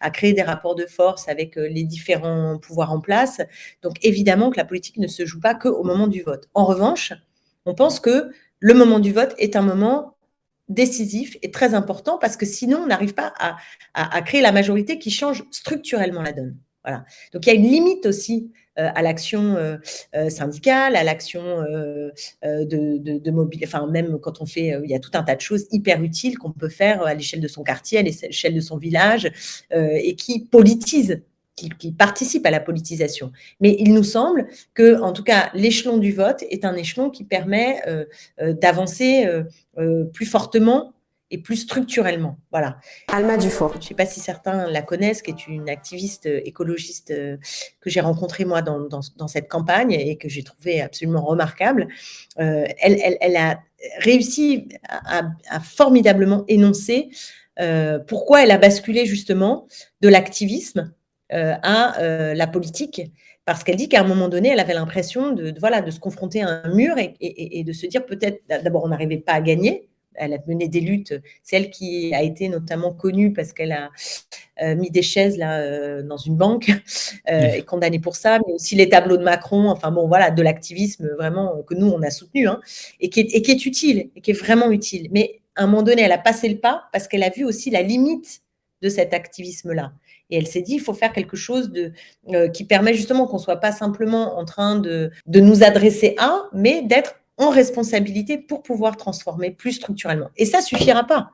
à créer des rapports de force avec les différents pouvoirs en place. Donc évidemment que la politique ne se joue pas qu'au moment du vote. En revanche, on pense que le moment du vote est un moment décisif et très important parce que sinon, on n'arrive pas à, à, créer la majorité qui change structurellement la donne. Voilà. Donc il y a une limite aussi à l'action euh, euh, syndicale, à l'action de, de, de mobile, enfin même quand on fait, il y a tout un tas de choses hyper utiles qu'on peut faire à l'échelle de son quartier, à l'échelle de son village, et qui politisent qui, qui, participent à la politisation. Mais il nous semble que, en tout cas, l'échelon du vote est un échelon qui permet d'avancer plus fortement et plus structurellement. Voilà. Alma Dufour. Je ne sais pas si certains la connaissent, qui est une activiste euh, écologiste euh, que j'ai rencontrée moi dans, dans, cette campagne et que j'ai trouvé absolument remarquable. Euh, elle, elle, elle, a réussi à, formidablement énoncer pourquoi elle a basculé justement de l'activisme à la politique parce qu'elle dit qu'à un moment donné, elle avait l'impression de, voilà, de se confronter à un mur et, de se dire peut-être, d'abord, on n'arrivait pas à gagner. Elle a mené des luttes. C'est elle qui a été notamment connue parce qu'elle a euh, mis des chaises là, euh, dans une banque euh, et condamnée pour ça, mais aussi les tableaux de Macron, enfin bon, voilà, de l'activisme vraiment que nous, on a soutenu hein, et, qui est, et qui est utile, et qui est vraiment utile. Mais à un moment donné, elle a passé le pas parce qu'elle a vu aussi la limite de cet activisme-là. Et elle s'est dit, il faut faire quelque chose de, euh, qui permet justement qu'on ne soit pas simplement en train de, de nous adresser à, mais d'être responsabilité pour pouvoir transformer plus structurellement. Et ça suffira pas.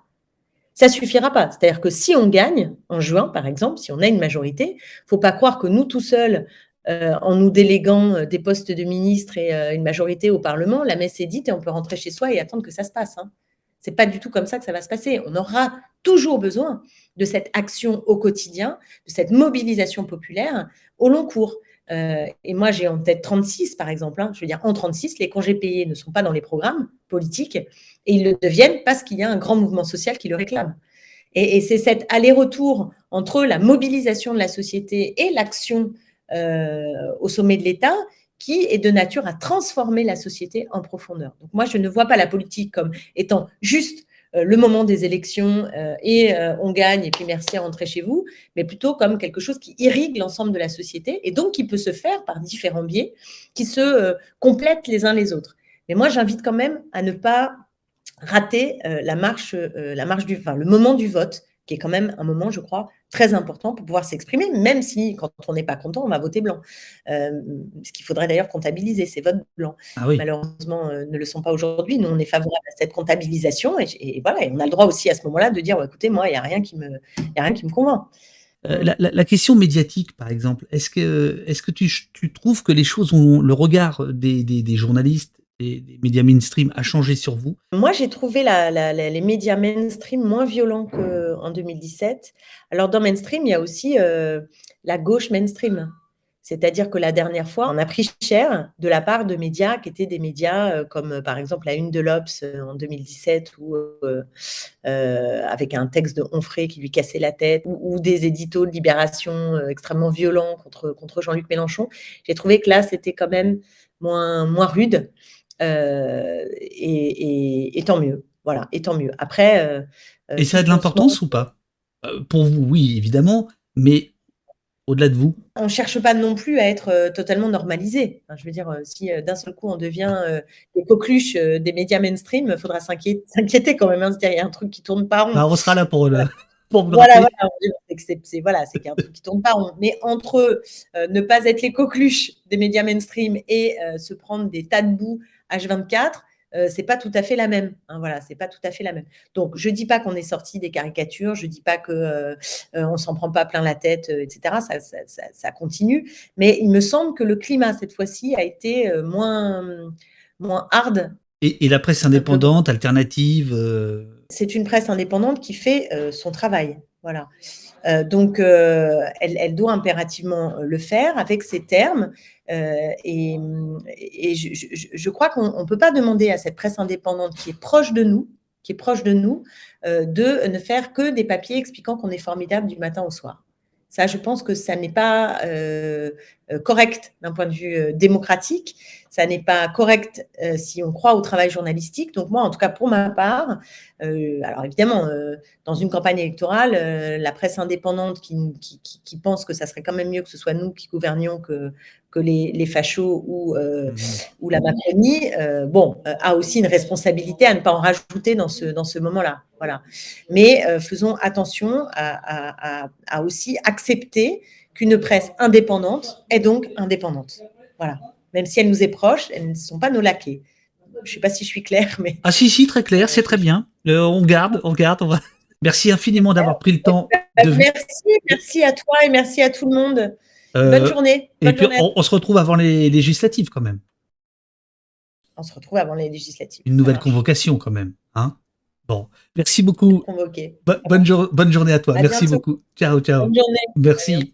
Ça suffira pas. C'est-à-dire que si on gagne en juin, par exemple, si on a une majorité, faut pas croire que nous tout seuls, euh, en nous déléguant euh, des postes de ministres et une majorité au Parlement, la messe est dite et on peut rentrer chez soi et attendre que ça se passe. Hein. C'est pas du tout comme ça que ça va se passer. On aura toujours besoin de cette action au quotidien, de cette mobilisation populaire au long cours. Euh, et moi, j'ai en tête 36, par exemple. Hein. je veux dire, en 36, les congés payés ne sont pas dans les programmes politiques et ils le deviennent parce qu'il y a un grand mouvement social qui le réclame. Et, c'est cet aller-retour entre la mobilisation de la société et l'action euh, au sommet de l'État qui est de nature à transformer la société en profondeur. Donc moi, je ne vois pas la politique comme étant juste le moment des élections euh, et euh, on gagne et puis merci à rentrer chez vous, mais plutôt comme quelque chose qui irrigue l'ensemble de la société et donc qui peut se faire par différents biais qui se complètent les uns les autres. Mais moi, j'invite quand même à ne pas rater la marche, la marche du, enfin, le moment du vote qui est quand même un moment, je crois, très important pour pouvoir s'exprimer, même si quand on n'est pas content, on va voter blanc. Euh, ce qu'il faudrait d'ailleurs comptabiliser, ces votes blancs. Ah Malheureusement, euh, ne le sont pas aujourd'hui. Nous, on est favorable à cette comptabilisation et, voilà, on a le droit aussi à ce moment-là de dire, écoutez, moi, il n'y a rien qui me, a rien qui me convainc. Euh, la, question médiatique, par exemple, est-ce que, est -ce que tu, tu, trouves que les choses ont le regard des, des, des journalistes des, médias mainstream a changé sur vous Moi, j'ai trouvé les médias mainstream moins violents qu'en 2017. Alors, dans mainstream, il y a aussi euh, la gauche mainstream. C'est-à-dire que la dernière fois, on a pris cher de la part de médias qui étaient des médias euh, comme euh, par exemple la Une de l'Obs en 2017 ou avec un texte de Onfray qui lui cassait la tête ou, des éditos de libération extrêmement violents contre, Jean-Luc Mélenchon. J'ai trouvé que là, c'était quand même moins rude. Euh, et, tant mieux. Voilà, et tant mieux. Après. Euh, euh, et ça a de l'importance ou pas? Pour vous, oui, évidemment, mais au-delà de vous On ne cherche pas non plus à être totalement normalisé. je veux dire, si d'un seul coup on devient les coqueluches des médias mainstream, il faudra s'inquiéter quand même. Hein, il y a un truc qui tourne pas rond. Bah, on sera là pour le. Pour voilà, voilà, c'est voilà, qu'il y a un truc qui tourne pas rond. Mais entre ne pas être les coqueluches des médias mainstream et se prendre des tas de boue H24, euh, c'est pas tout à fait la même. Hein, voilà, c'est pas tout à fait la même. Donc, je dis pas qu'on est sorti des caricatures, je dis pas que euh, euh, on s'en prend pas plein la tête, etc. Ça, continue, mais il me semble que le climat cette fois-ci a été moins moins hard. Et, la presse indépendante, alternative. C'est une presse indépendante qui fait son travail. Voilà. Donc, elle, elle, doit impérativement le faire avec ses termes. Euh, et, je, crois qu'on ne peut pas demander à cette presse indépendante qui est proche de nous, qui est proche de nous, euh, de ne faire que des papiers expliquant qu'on est formidable du matin au soir. Ça, je pense que ça n'est pas euh, correct d'un point de vue démocratique. Ça n'est pas correct si on croit au travail journalistique. Donc moi, en tout cas pour ma part, alors évidemment, dans une campagne électorale, la presse indépendante qui, qui, qui, pense que ça serait quand même mieux que ce soit nous qui gouvernions que, que les, les fachos ou, euh, mmh ou la Macronie, euh, bon, euh, a aussi une responsabilité à ne pas en rajouter dans ce, dans ce moment-là. Voilà. Mais faisons attention à, à, à, aussi accepter qu'une presse indépendante est donc indépendante. Voilà. Même si elle nous est proche, elles ne sont pas nos laquais. Je ne sais pas si je suis claire, mais. Ah, si, si, très clair, c'est très bien. on garde, on garde. On va... Merci infiniment d'avoir pris le temps. De... Merci, merci à toi et merci à tout le monde. Euh, bonne journée. et puis, On, se retrouve avant les législatives quand même. On se retrouve avant les législatives. Une nouvelle convocation quand même. Hein bon, merci beaucoup. bonne, bonne, journée à toi. merci beaucoup. Ciao, ciao. Bonne journée. Merci.